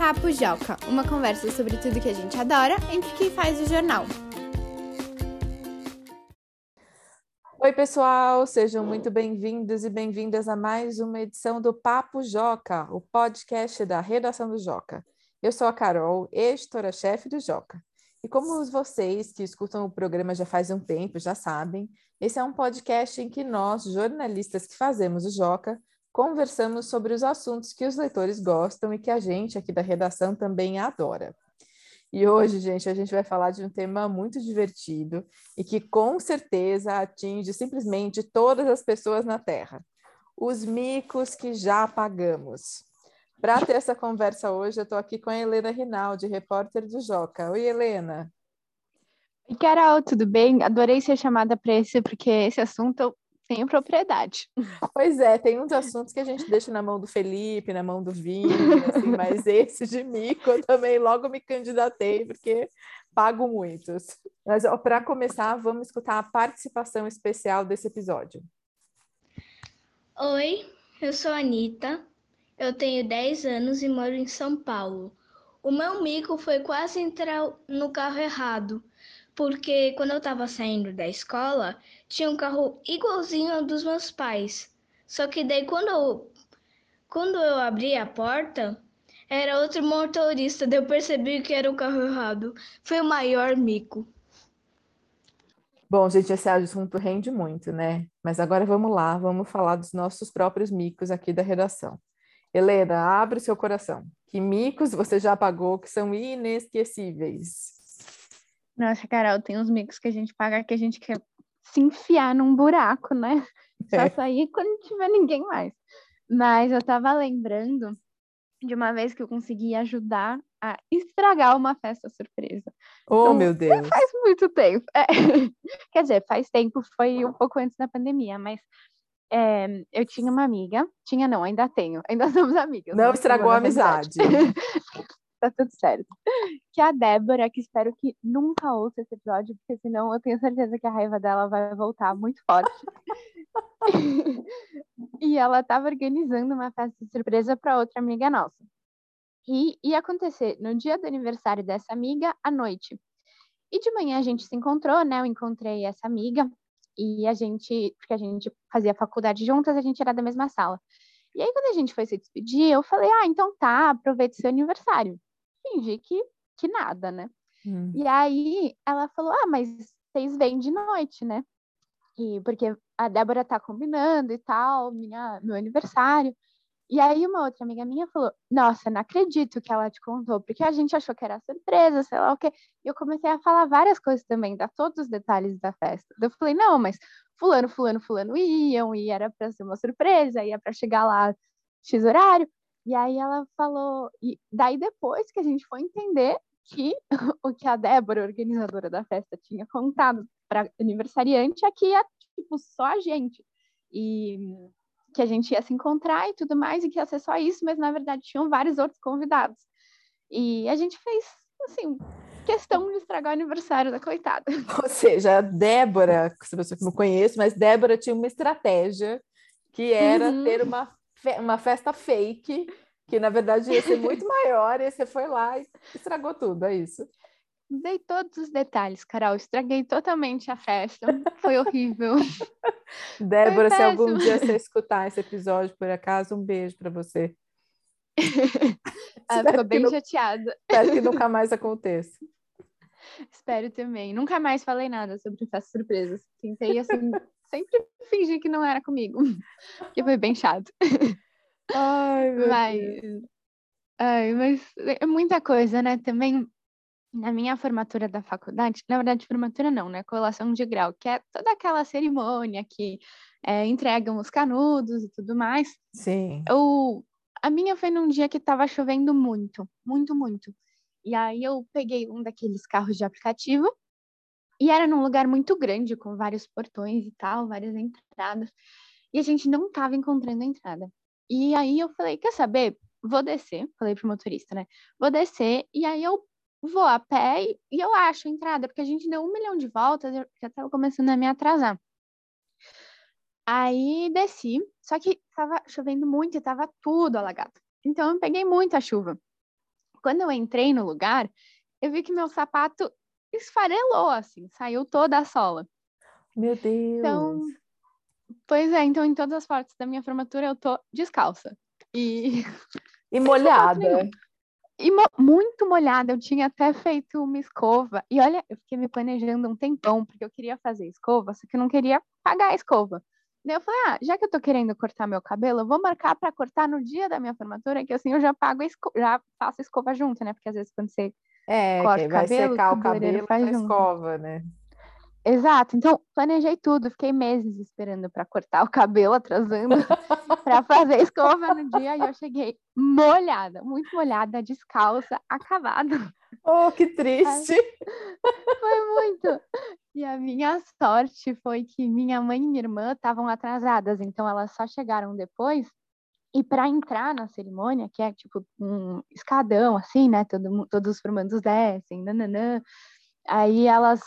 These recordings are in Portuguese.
Papo Joca, uma conversa sobre tudo que a gente adora entre quem faz o jornal. Oi, pessoal, sejam muito bem-vindos e bem-vindas a mais uma edição do Papo Joca, o podcast da redação do Joca. Eu sou a Carol, editora-chefe do Joca. E como vocês que escutam o programa já faz um tempo já sabem, esse é um podcast em que nós, jornalistas que fazemos o Joca, conversamos sobre os assuntos que os leitores gostam e que a gente aqui da redação também adora. E hoje, gente, a gente vai falar de um tema muito divertido e que com certeza atinge simplesmente todas as pessoas na Terra: os micos que já pagamos. Para ter essa conversa hoje, eu estou aqui com a Helena Rinaldi, repórter do Joca. Oi, Helena. Oi, Carol, tudo bem? Adorei ser chamada para esse, porque esse assunto tenho propriedade. Pois é, tem uns assuntos que a gente deixa na mão do Felipe, na mão do Vini, assim, mas esse de mico eu também logo me candidatei, porque pago muitos. Mas para começar, vamos escutar a participação especial desse episódio. Oi, eu sou a Anitta, eu tenho 10 anos e moro em São Paulo. O meu mico foi quase entrar no carro errado porque quando eu estava saindo da escola, tinha um carro igualzinho ao dos meus pais. Só que daí quando eu, quando eu abri a porta, era outro motorista, daí eu percebi que era o carro errado. Foi o maior mico. Bom, gente, esse assunto rende muito, né? Mas agora vamos lá, vamos falar dos nossos próprios micos aqui da redação. Helena, abre o seu coração. Que micos você já pagou que são inesquecíveis? Nossa, Carol, tem uns micos que a gente paga que a gente quer se enfiar num buraco, né? Só é. sair quando não tiver ninguém mais. Mas eu tava lembrando de uma vez que eu consegui ajudar a estragar uma festa surpresa. Oh, então, meu Deus! Faz muito tempo. É. Quer dizer, faz tempo, foi um pouco antes da pandemia, mas é, eu tinha uma amiga, tinha não, ainda tenho, ainda somos amigas. Não estragou a amizade. tá tudo certo. Que a Débora, que espero que nunca ouça esse episódio, porque senão eu tenho certeza que a raiva dela vai voltar muito forte. e ela estava organizando uma festa de surpresa para outra amiga nossa. E ia acontecer no dia do aniversário dessa amiga, à noite. E de manhã a gente se encontrou, né? Eu encontrei essa amiga e a gente, porque a gente fazia faculdade juntas, a gente era da mesma sala. E aí, quando a gente foi se despedir, eu falei: Ah, então tá, aproveite seu aniversário fingir que, que nada, né? Hum. E aí ela falou: Ah, mas vocês vêm de noite, né? E porque a Débora tá combinando e tal, minha, meu aniversário. E aí uma outra amiga minha falou: Nossa, não acredito que ela te contou, porque a gente achou que era surpresa, sei lá o quê. E eu comecei a falar várias coisas também, dar todos os detalhes da festa. Eu falei: Não, mas fulano, fulano, fulano iam, e era para ser uma surpresa, ia para chegar lá X horário. E aí ela falou, e daí depois que a gente foi entender que o que a Débora, organizadora da festa, tinha contado para aniversariante é que ia, tipo, só a gente. E que a gente ia se encontrar e tudo mais, e que ia ser só isso, mas na verdade tinham vários outros convidados. E a gente fez, assim, questão de estragar o aniversário da coitada. Ou seja, a Débora, se você não conhece, mas Débora tinha uma estratégia que era uhum. ter uma uma festa fake, que na verdade ia ser muito maior, e você foi lá e estragou tudo, é isso. Dei todos os detalhes, Carol. Estraguei totalmente a festa. Foi horrível. Débora, Foi se algum dia você escutar esse episódio, por acaso, um beijo para você. Ela ficou bem não... chateada. Espero que nunca mais aconteça. Espero também. Nunca mais falei nada sobre festas surpresas. Tentei, assim, sempre fingi que não era comigo, que foi bem chato. Ai, meu mas, Deus. Ai, mas é muita coisa, né? Também na minha formatura da faculdade, na verdade, formatura não, né? Colação de grau, que é toda aquela cerimônia que é, entregam os canudos e tudo mais. Sim. Eu, a minha foi num dia que estava chovendo muito, muito, muito. E aí eu peguei um daqueles carros de aplicativo e era num lugar muito grande, com vários portões e tal, várias entradas. E a gente não estava encontrando a entrada. E aí eu falei, quer saber? Vou descer, falei pro motorista, né? Vou descer e aí eu vou a pé e, e eu acho a entrada, porque a gente deu um milhão de voltas, eu já estava começando a me atrasar. Aí desci, só que estava chovendo muito e estava tudo alagado. Então eu peguei muita chuva. Quando eu entrei no lugar, eu vi que meu sapato esfarelou, assim, saiu toda a sola. Meu Deus! Então, pois é, então em todas as partes da minha formatura eu tô descalça. E, e molhada. E mo muito molhada, eu tinha até feito uma escova. E olha, eu fiquei me planejando um tempão, porque eu queria fazer escova, só que eu não queria pagar a escova. Daí eu falei, ah, já que eu tô querendo cortar meu cabelo, eu vou marcar para cortar no dia da minha formatura, que assim eu já pago já faço escova junto, né? Porque às vezes quando você é, corta vai cabelo, secar o cabelo faz junto. escova, né? Exato. Então, planejei tudo, fiquei meses esperando para cortar o cabelo, atrasando para fazer escova no dia e eu cheguei molhada, muito molhada, descalça, acabada. Oh, que triste! Foi muito. E a minha sorte foi que minha mãe e minha irmã estavam atrasadas, então elas só chegaram depois. E para entrar na cerimônia, que é tipo um escadão, assim, né? Todo, todos os formandos descem, nananã. Aí elas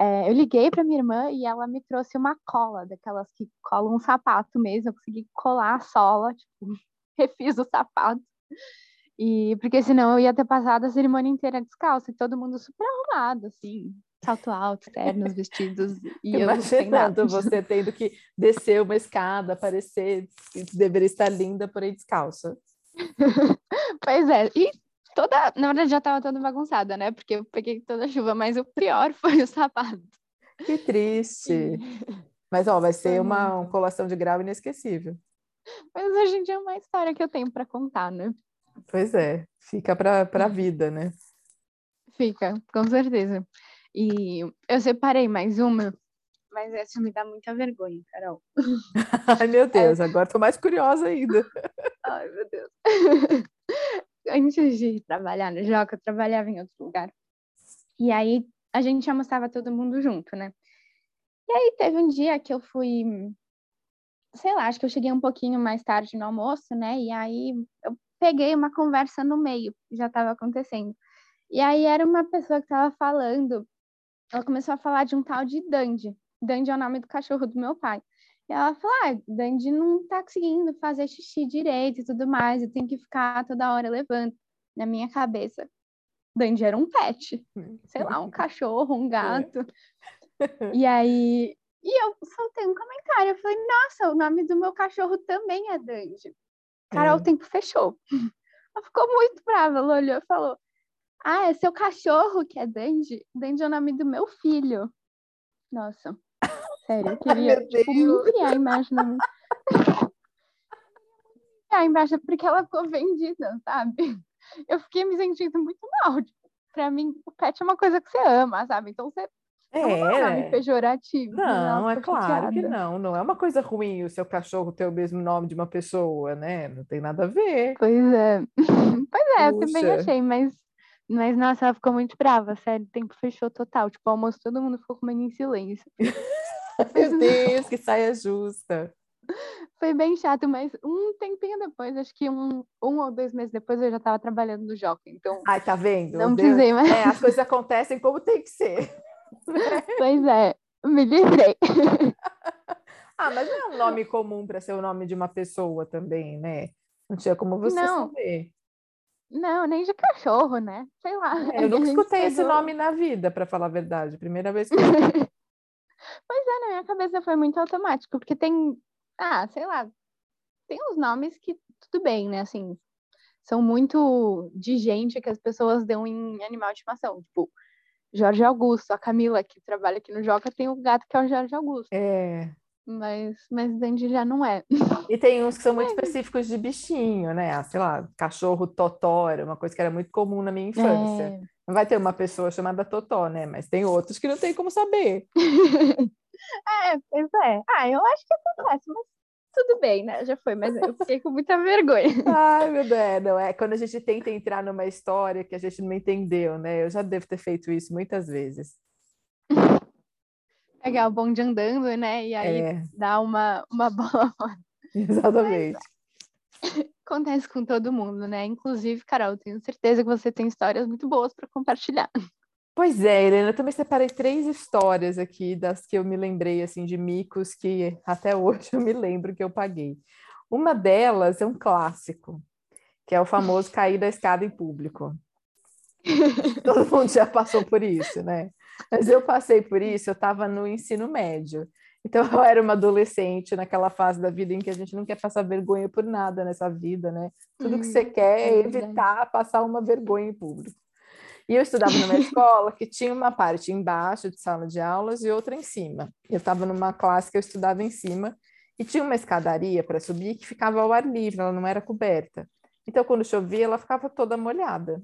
é, eu liguei para minha irmã e ela me trouxe uma cola, daquelas que colam um sapato mesmo. Eu consegui colar a sola, tipo, refiz o sapato. E porque senão eu ia ter passado a cerimônia inteira descalça e todo mundo super arrumado, assim, salto alto, ternos, vestidos. E Imaginando você tendo que descer uma escada, aparecer, deveria estar linda, porém descalça. pois é, e toda, na verdade já estava toda bagunçada, né? Porque eu peguei toda a chuva, mas o pior foi o sapato. Que triste. Mas ó, vai ser uma, uma colação de grau inesquecível. Mas hoje em dia é uma história que eu tenho para contar, né? Pois é, fica para a vida, né? Fica, com certeza. E eu separei mais uma, mas essa me dá muita vergonha, Carol. Ai, meu Deus, é... agora tô mais curiosa ainda. Ai, meu Deus antes de trabalhar no Joca, eu trabalhava em outro lugar. E aí a gente almoçava todo mundo junto, né? E aí teve um dia que eu fui, sei lá, acho que eu cheguei um pouquinho mais tarde no almoço, né? E aí eu peguei uma conversa no meio, já estava acontecendo. E aí era uma pessoa que estava falando, ela começou a falar de um tal de Dandy. Dandy é o nome do cachorro do meu pai. E ela falou: ah, Dandy não tá conseguindo fazer xixi direito e tudo mais, eu tenho que ficar toda hora levando. Na minha cabeça, Dandy era um pet, sei lá, um cachorro, um gato. E aí, e eu soltei um comentário, eu falei: nossa, o nome do meu cachorro também é Dandy. Carol, é. o tempo fechou. Ela ficou muito brava, ela olhou e falou: ah, é seu cachorro que é Dandy? Dandy é o nome do meu filho. Nossa, Sério, eu queria tipo, me criar a imagem na minha... a imagem porque ela ficou vendida, sabe? Eu fiquei me sentindo muito mal. Tipo, pra mim, o pet é uma coisa que você ama, sabe? Então você é, não é um pejorativo. Não, é claro que não. Não é uma coisa ruim o seu cachorro ter o mesmo nome de uma pessoa, né? Não tem nada a ver. Pois é. Pois é, Puxa. eu também achei, mas, mas nossa, ela ficou muito brava, sério. O tempo fechou total. Tipo, o almoço todo mundo ficou comendo em silêncio. Meu Deus, que saia justa. Foi bem chato, mas um tempinho depois, acho que um, um ou dois meses depois, eu já estava trabalhando no Joca, então... Ai, tá vendo? Não precisei mais. É, as coisas acontecem como tem que ser. Pois é, me livrei. ah, mas não é um nome comum para ser o nome de uma pessoa também, né? Não tinha como você não. saber. Não, nem de cachorro, né? Sei lá. É, eu nunca escutei pegou... esse nome na vida, para falar a verdade. Primeira vez que eu Pois é, na minha cabeça foi muito automático, porque tem, ah, sei lá, tem uns nomes que tudo bem, né? Assim, são muito de gente que as pessoas dão em animal de estimação. Tipo, Jorge Augusto, a Camila, que trabalha aqui no Joca, tem o gato que é o Jorge Augusto. É. Mas, mas já não é. E tem uns que são muito específicos de bichinho, né? Ah, sei lá, cachorro totó, era uma coisa que era muito comum na minha infância. É. Não vai ter uma pessoa chamada Totó, né? Mas tem outros que não tem como saber. é, pois é. Ah, eu acho que acontece, mas tudo bem, né? Já foi, mas eu fiquei com muita vergonha. Ai, meu Deus, não é quando a gente tenta entrar numa história que a gente não entendeu, né? Eu já devo ter feito isso muitas vezes. Pegar o bonde andando, né? E aí é. dá uma, uma bola. Exatamente. Mas acontece com todo mundo, né? Inclusive, Carol, tenho certeza que você tem histórias muito boas para compartilhar. Pois é, Helena, eu também separei três histórias aqui das que eu me lembrei assim de micos que até hoje eu me lembro que eu paguei. Uma delas é um clássico, que é o famoso cair da escada em público. Todo mundo já passou por isso, né? Mas eu passei por isso, eu estava no ensino médio. Então eu era uma adolescente naquela fase da vida em que a gente não quer passar vergonha por nada nessa vida, né? Tudo que você quer é, é evitar passar uma vergonha em público. E eu estudava numa escola que tinha uma parte embaixo de sala de aulas e outra em cima. Eu estava numa classe que eu estudava em cima e tinha uma escadaria para subir que ficava ao ar livre, ela não era coberta. Então, quando chovia, ela ficava toda molhada.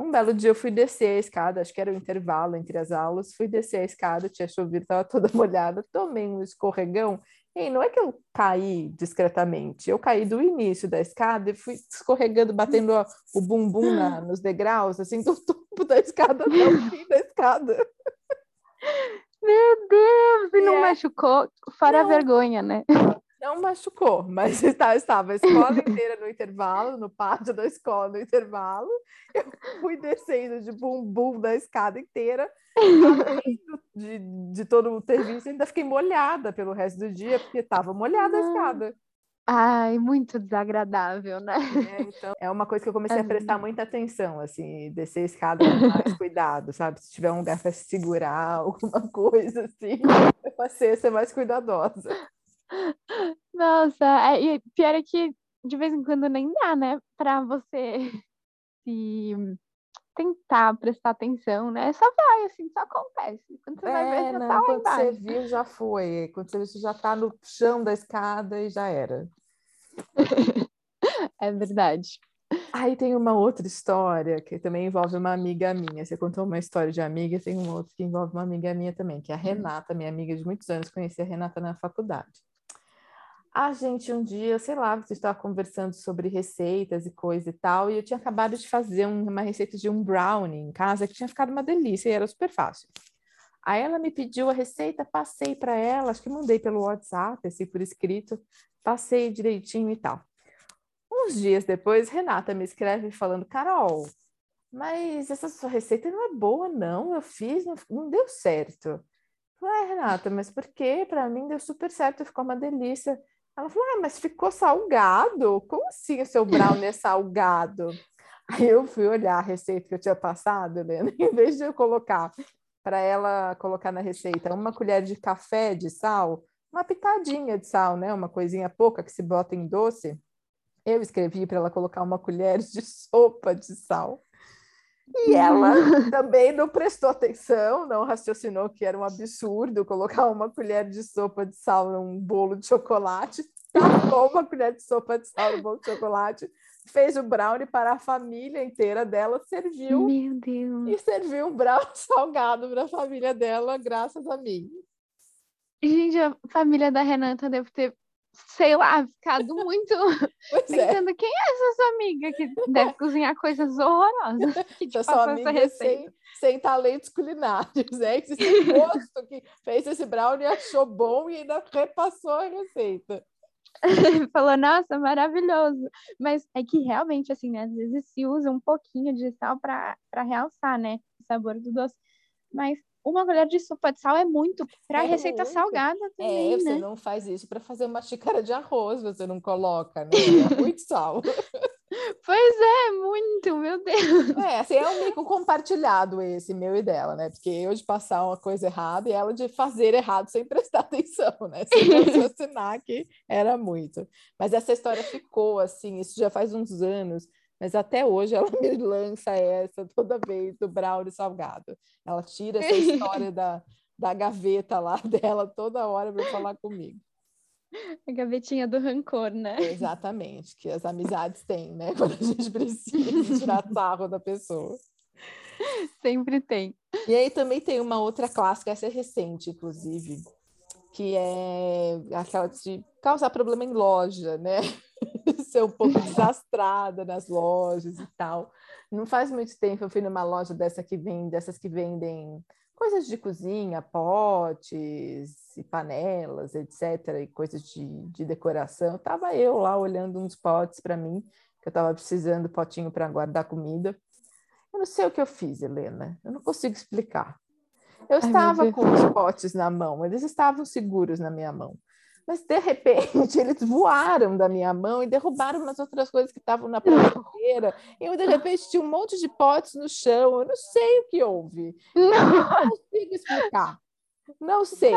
Um belo dia eu fui descer a escada, acho que era o intervalo entre as aulas, fui descer a escada, tinha chovido, estava toda molhada, tomei um escorregão, e não é que eu caí discretamente, eu caí do início da escada e fui escorregando, batendo o bumbum na, nos degraus, assim, do topo da escada até o fim da escada. Meu Deus! E não é... machucou? Fora não. a vergonha, né? Não machucou, mas estava, estava a escola inteira no intervalo, no pátio da escola no intervalo. Eu fui descendo de bumbum da escada inteira, de, de todo o serviço, ainda fiquei molhada pelo resto do dia, porque estava molhada a escada. Ai, muito desagradável, né? É, então, é uma coisa que eu comecei a prestar muita atenção, assim, descer a escada com mais cuidado, sabe? Se tiver um lugar para segurar, alguma coisa assim, eu passei a ser mais cuidadosa. Nossa, é, e pior é que de vez em quando nem dá, né, para você se tentar prestar atenção, né? Só vai, assim, só acontece. Quando você é, vai ver, já não, tá quando você viu, já foi. Quando você viu, você já tá no chão da escada e já era. é verdade. Aí tem uma outra história que também envolve uma amiga minha. Você contou uma história de amiga, tem uma outra que envolve uma amiga minha também, que é a hum. Renata, minha amiga de muitos anos. Conheci a Renata na faculdade. A gente um dia, sei lá, você estava conversando sobre receitas e coisa e tal, e eu tinha acabado de fazer uma receita de um brownie em casa que tinha ficado uma delícia e era super fácil. Aí ela me pediu a receita, passei para ela, acho que mandei pelo WhatsApp, assim, por escrito, passei direitinho e tal. Uns dias depois, Renata me escreve falando: Carol, mas essa sua receita não é boa, não. Eu fiz, não, não deu certo. Falei, Renata, mas por quê? Para mim deu super certo, ficou uma delícia. Ela falou: Ah, mas ficou salgado? Como assim o seu brownie é salgado? Aí eu fui olhar a receita que eu tinha passado, Helena, em vez de eu colocar para ela colocar na receita uma colher de café de sal, uma pitadinha de sal, né? Uma coisinha pouca que se bota em doce. Eu escrevi para ela colocar uma colher de sopa de sal. E ela também não prestou atenção, não raciocinou que era um absurdo colocar uma colher de sopa de sal num bolo de chocolate, tacou uma colher de sopa de sal no bolo de chocolate, fez o brownie para a família inteira dela, serviu. Meu Deus. E serviu um brownie salgado para a família dela, graças a mim. Gente, a família da Renata deve ter sei lá, ficado muito é. pensando é. quem é essa sua amiga que deve cozinhar coisas horrorosas. Que te sua amiga sem, sem talentos culinários, é esse gosto que fez esse brownie achou bom e ainda repassou a receita. Falou, nossa, maravilhoso. Mas é que realmente, assim, né, às vezes se usa um pouquinho de sal para realçar, né, o sabor do doce. Mas uma colher de sopa de sal é muito para é receita muito. salgada é, também, É, você né? não faz isso para fazer uma xícara de arroz, você não coloca, né? É muito sal. Pois é, muito, meu Deus. É, assim, é um mico compartilhado esse, meu e dela, né? Porque eu de passar uma coisa errada e ela de fazer errado sem prestar atenção, né? Sem raciocinar que era muito. Mas essa história ficou, assim, isso já faz uns anos. Mas até hoje ela me lança essa toda vez do brownie salgado. Ela tira essa história da, da gaveta lá dela toda hora para falar comigo. A gavetinha do rancor, né? Exatamente, que as amizades têm, né? Quando a gente precisa tirar sarro da pessoa. Sempre tem. E aí também tem uma outra clássica, essa é recente, inclusive, que é aquela de causar problema em loja, né? Ser um pouco desastrada nas lojas e tal. Não faz muito tempo eu fui numa loja dessa que vem, dessas que vendem coisas de cozinha, potes e panelas, etc., e coisas de, de decoração. Tava eu lá olhando uns potes para mim, que eu estava precisando potinho para guardar comida. Eu não sei o que eu fiz, Helena. Eu não consigo explicar. Eu Ai, estava com os potes na mão, eles estavam seguros na minha mão. Mas de repente eles voaram da minha mão e derrubaram umas outras coisas que estavam na prateleira. E de repente tinha um monte de potes no chão. Eu não sei o que houve. Não, não consigo explicar. Não sei.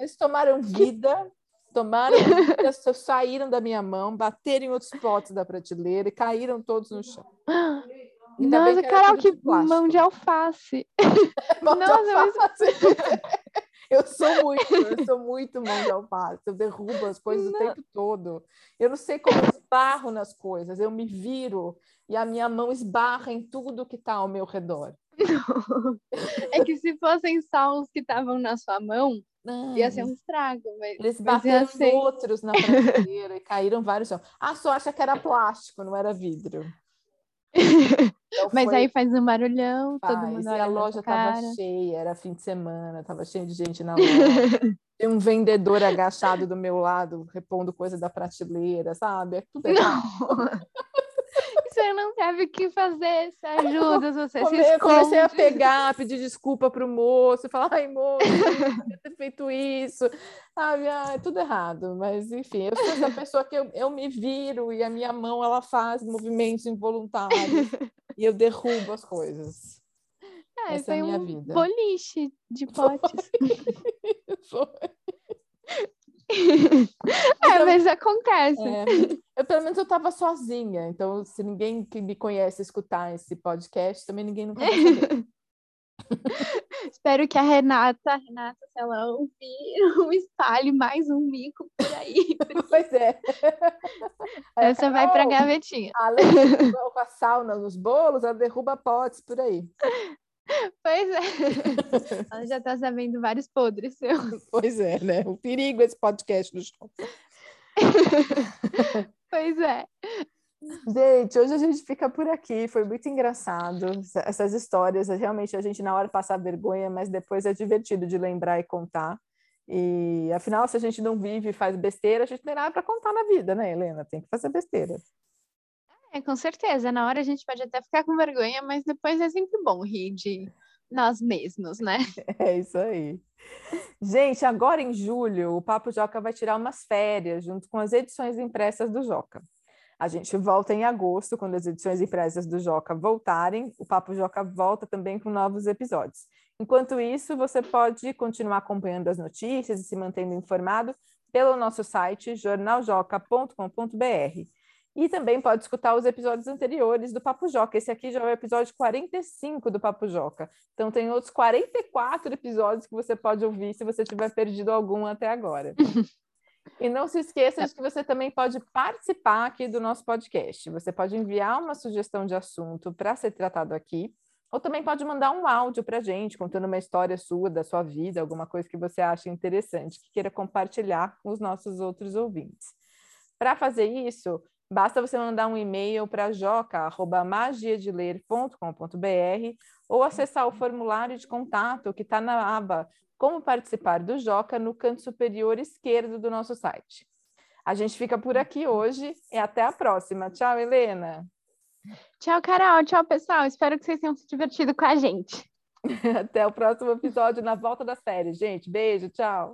Eles tomaram vida, tomaram vida, saíram da minha mão, bateram em outros potes da prateleira e caíram todos no chão. Ainda Nossa, Carol, que mão de alface. mão Nossa, de alface. Mas... Eu sou muito, eu sou muito mão de alface. Eu derrubo as coisas não. o tempo todo. Eu não sei como eu esbarro nas coisas. Eu me viro e a minha mão esbarra em tudo que está ao meu redor. Não. É que se fossem só os que estavam na sua mão, não. ia ser um estrago. Mas, Eles bateram ser... outros na prateleira e caíram vários. Ah, só acha que era plástico, não era vidro. Então Mas foi... aí faz um barulhão, faz, todo mundo. E a loja estava cheia, era fim de semana, estava cheio de gente na loja. Tem um vendedor agachado do meu lado, repondo coisa da prateleira, sabe? É tudo errado. Você não sabe o que fazer, você ajuda, você Come, se Comecei a pegar, pedir desculpa pro moço, falar, ai, moço, eu ter feito isso. Sabe, ah, é tudo errado. Mas, enfim, eu sou essa pessoa que eu, eu me viro e a minha mão, ela faz movimentos involuntários e eu derrubo as coisas. É, Essa é a minha um vida. boliche de potes. Foi. é, mas acontece. É, eu, pelo menos eu estava sozinha, então se ninguém que me conhece escutar esse podcast, também ninguém nunca vai saber. Espero que a Renata, Renata, se ela ouvir, não espalhe mais um mico por aí. Pois é. Essa vai para a gavetinha. Além de com a sauna nos bolos, ela derruba potes por aí. Pois é. Ela já está sabendo vários podres seus. Pois é, né? O perigo esse podcast do show. pois é. Gente, hoje a gente fica por aqui. Foi muito engraçado essas histórias. Realmente a gente na hora passa vergonha, mas depois é divertido de lembrar e contar. E afinal, se a gente não vive e faz besteira, a gente tem nada para contar na vida, né, Helena? Tem que fazer besteira. É, com certeza. Na hora a gente pode até ficar com vergonha, mas depois é sempre bom rir de nós mesmos, né? É isso aí. Gente, agora em julho, o Papo Joca vai tirar umas férias junto com as edições impressas do Joca. A gente volta em agosto, quando as edições impressas do Joca voltarem. O Papo Joca volta também com novos episódios. Enquanto isso, você pode continuar acompanhando as notícias e se mantendo informado pelo nosso site jornaljoca.com.br. E também pode escutar os episódios anteriores do Papo Joca. Esse aqui já é o episódio 45 do Papo Joca. Então tem outros 44 episódios que você pode ouvir se você tiver perdido algum até agora. e não se esqueça de que você também pode participar aqui do nosso podcast. Você pode enviar uma sugestão de assunto para ser tratado aqui, ou também pode mandar um áudio para a gente, contando uma história sua, da sua vida, alguma coisa que você acha interessante, que queira compartilhar com os nossos outros ouvintes. Para fazer isso, Basta você mandar um e-mail para joca.magiadeler.com.br ou acessar o formulário de contato que está na aba Como Participar do Joca no canto superior esquerdo do nosso site. A gente fica por aqui hoje e até a próxima. Tchau, Helena. Tchau, Carol. Tchau, pessoal. Espero que vocês tenham se divertido com a gente. Até o próximo episódio na volta das férias, gente. Beijo, tchau.